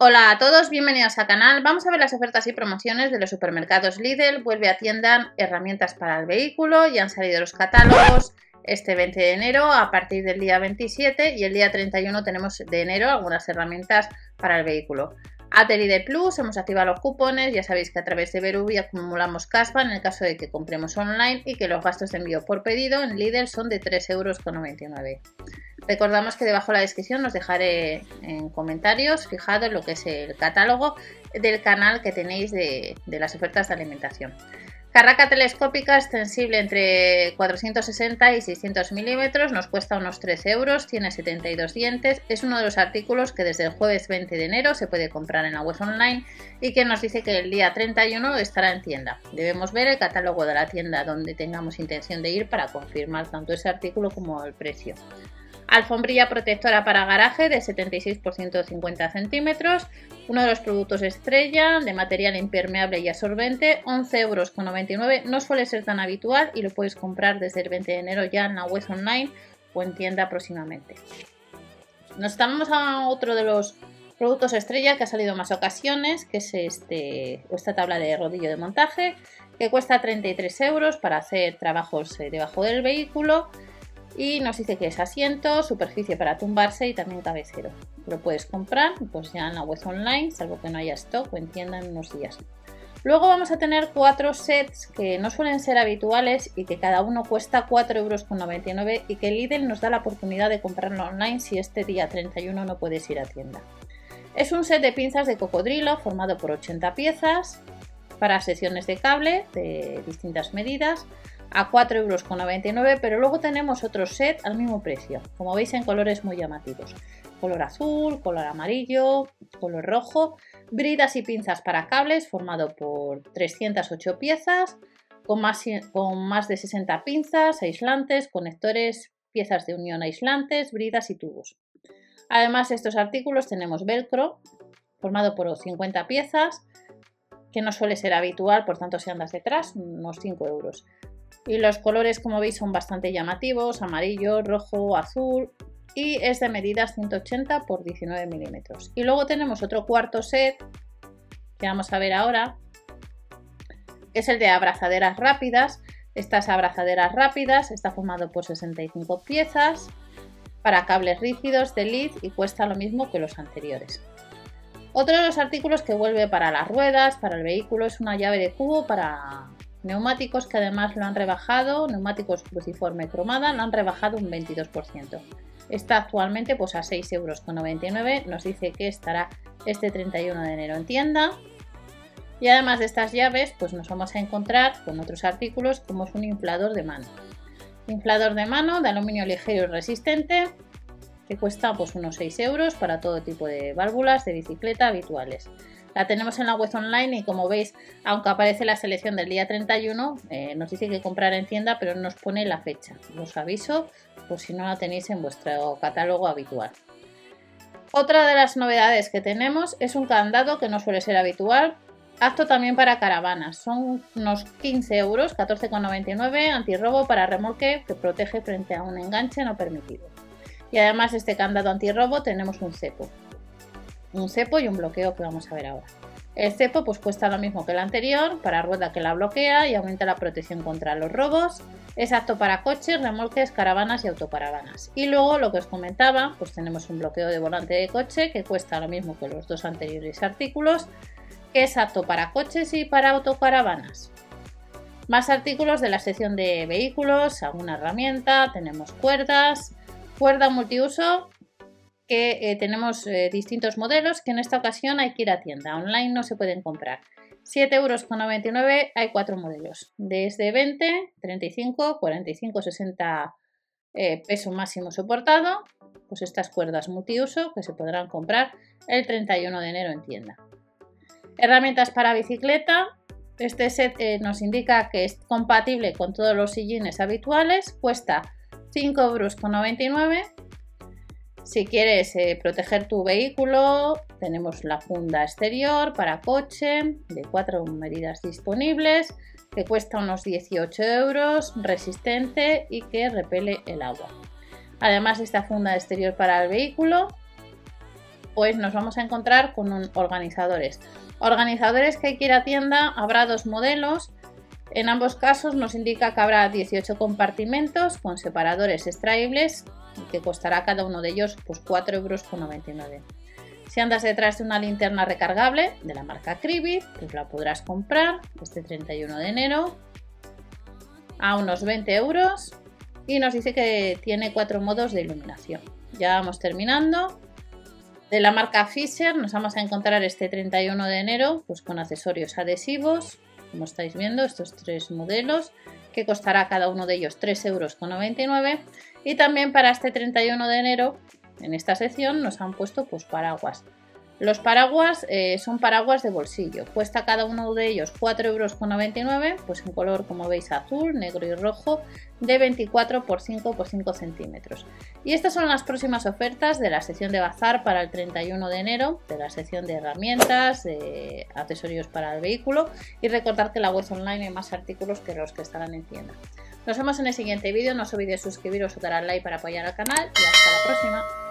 Hola a todos, bienvenidos al canal. Vamos a ver las ofertas y promociones de los supermercados Lidl. Vuelve a tienda herramientas para el vehículo. Ya han salido los catálogos este 20 de enero a partir del día 27 y el día 31 tenemos de enero algunas herramientas para el vehículo. de Plus, hemos activado los cupones, ya sabéis que a través de Verubi acumulamos caspa en el caso de que compremos online y que los gastos de envío por pedido en Lidl son de 3,99 euros. Recordamos que debajo de la descripción os dejaré en comentarios fijado lo que es el catálogo del canal que tenéis de, las ofertas de alimentación. Carraca telescópica extensible entre 460 y 600 milímetros, nos cuesta unos 13 euros, tiene 72 dientes, es uno de los artículos que desde el jueves 20 de enero se puede comprar en la web online y que nos dice que el día 31 estará en tienda. Debemos ver el catálogo de la tienda donde tengamos intención de ir para confirmar tanto ese artículo como el precio. Alfombrilla protectora para garaje de 76 por 150 centímetros. Uno de los productos estrella de material impermeable y absorbente, 11,99 euros. No suele ser tan habitual y lo puedes comprar desde el 20 de enero ya en la web online o en tienda próximamente. Nos estamos a otro de los productos estrella que ha salido en más ocasiones, que es este, esta tabla de rodillo de montaje, que cuesta 33 euros para hacer trabajos eh, debajo del vehículo y nos dice que es asiento, superficie para tumbarse y también cabecero. Lo puedes comprar pues ya en la web online, salvo que no haya stock o en tienda en unos días. Luego vamos a tener cuatro sets que no suelen ser habituales y que cada uno cuesta 4,99 euros y que Lidl nos da la oportunidad de comprarlo online si este día 31 no puedes ir a tienda. Es un set de pinzas de cocodrilo formado por 80 piezas para secciones de cable de distintas medidas a 4,99 euros, pero luego tenemos otro set al mismo precio, como veis en colores muy llamativos. Color azul, color amarillo, color rojo, bridas y pinzas para cables formado por 308 piezas, con más, con más de 60 pinzas, aislantes, conectores, piezas de unión aislantes, bridas y tubos. Además de estos artículos tenemos velcro, formado por 50 piezas, que no suele ser habitual, por tanto si andas detrás, unos 5 euros. Y los colores, como veis, son bastante llamativos, amarillo, rojo, azul. Y es de medidas 180 por 19 milímetros. Y luego tenemos otro cuarto set, que vamos a ver ahora, es el de abrazaderas rápidas. Estas abrazaderas rápidas está formado por 65 piezas para cables rígidos de lid y cuesta lo mismo que los anteriores. Otro de los artículos que vuelve para las ruedas, para el vehículo, es una llave de cubo para Neumáticos que además lo han rebajado, neumáticos cruciforme cromada, lo han rebajado un 22%. Está actualmente pues a 6,99 euros. Nos dice que estará este 31 de enero en tienda. Y además de estas llaves, pues nos vamos a encontrar con otros artículos como es un inflador de mano. Inflador de mano de aluminio ligero y resistente que cuesta pues unos 6 euros para todo tipo de válvulas de bicicleta habituales. La tenemos en la web online y como veis, aunque aparece la selección del día 31, eh, nos dice que comprar en tienda, pero no nos pone la fecha. Os aviso por si no la tenéis en vuestro catálogo habitual. Otra de las novedades que tenemos es un candado que no suele ser habitual, apto también para caravanas. Son unos 15 euros, 14,99, antirrobo para remolque que protege frente a un enganche no permitido. Y además de este candado antirrobo tenemos un cepo un cepo y un bloqueo que vamos a ver ahora. El cepo pues cuesta lo mismo que el anterior, para rueda que la bloquea y aumenta la protección contra los robos. Es apto para coches, remolques, caravanas y autocaravanas. Y luego lo que os comentaba, pues tenemos un bloqueo de volante de coche que cuesta lo mismo que los dos anteriores artículos, es apto para coches y para autocaravanas. Más artículos de la sección de vehículos, alguna herramienta, tenemos cuerdas, cuerda multiuso que eh, tenemos eh, distintos modelos que en esta ocasión hay que ir a tienda. Online no se pueden comprar. 7,99 euros hay cuatro modelos. Desde 20, 35, 45, 60 peso máximo soportado. Pues estas cuerdas multiuso que se podrán comprar el 31 de enero en tienda. Herramientas para bicicleta. Este set eh, nos indica que es compatible con todos los sillines habituales. Cuesta 5,99 euros si quieres eh, proteger tu vehículo, tenemos la funda exterior para coche de cuatro medidas disponibles que cuesta unos 18 euros, resistente y que repele el agua. Además de esta funda exterior para el vehículo, pues nos vamos a encontrar con un organizadores. Organizadores que hay tienda, habrá dos modelos. En ambos casos nos indica que habrá 18 compartimentos con separadores extraíbles y que costará cada uno de ellos pues 4,99 euros. Si andas detrás de una linterna recargable de la marca Cribit, pues la podrás comprar este 31 de enero a unos 20 euros y nos dice que tiene cuatro modos de iluminación. Ya vamos terminando. De la marca Fisher nos vamos a encontrar este 31 de enero pues con accesorios adhesivos, como estáis viendo, estos tres modelos, que costará cada uno de ellos 3,99 euros. Y también para este 31 de enero, en esta sección, nos han puesto pues paraguas. Los paraguas eh, son paraguas de bolsillo. Cuesta cada uno de ellos 4,99 euros, pues en color como veis azul, negro y rojo, de 24 por 5 por 5 centímetros. Y estas son las próximas ofertas de la sección de bazar para el 31 de enero, de la sección de herramientas, de accesorios para el vehículo. Y recordar que en la web online hay más artículos que los que estarán en tienda. Nos vemos en el siguiente vídeo. No os olvidéis suscribiros o dar al like para apoyar al canal y hasta la próxima.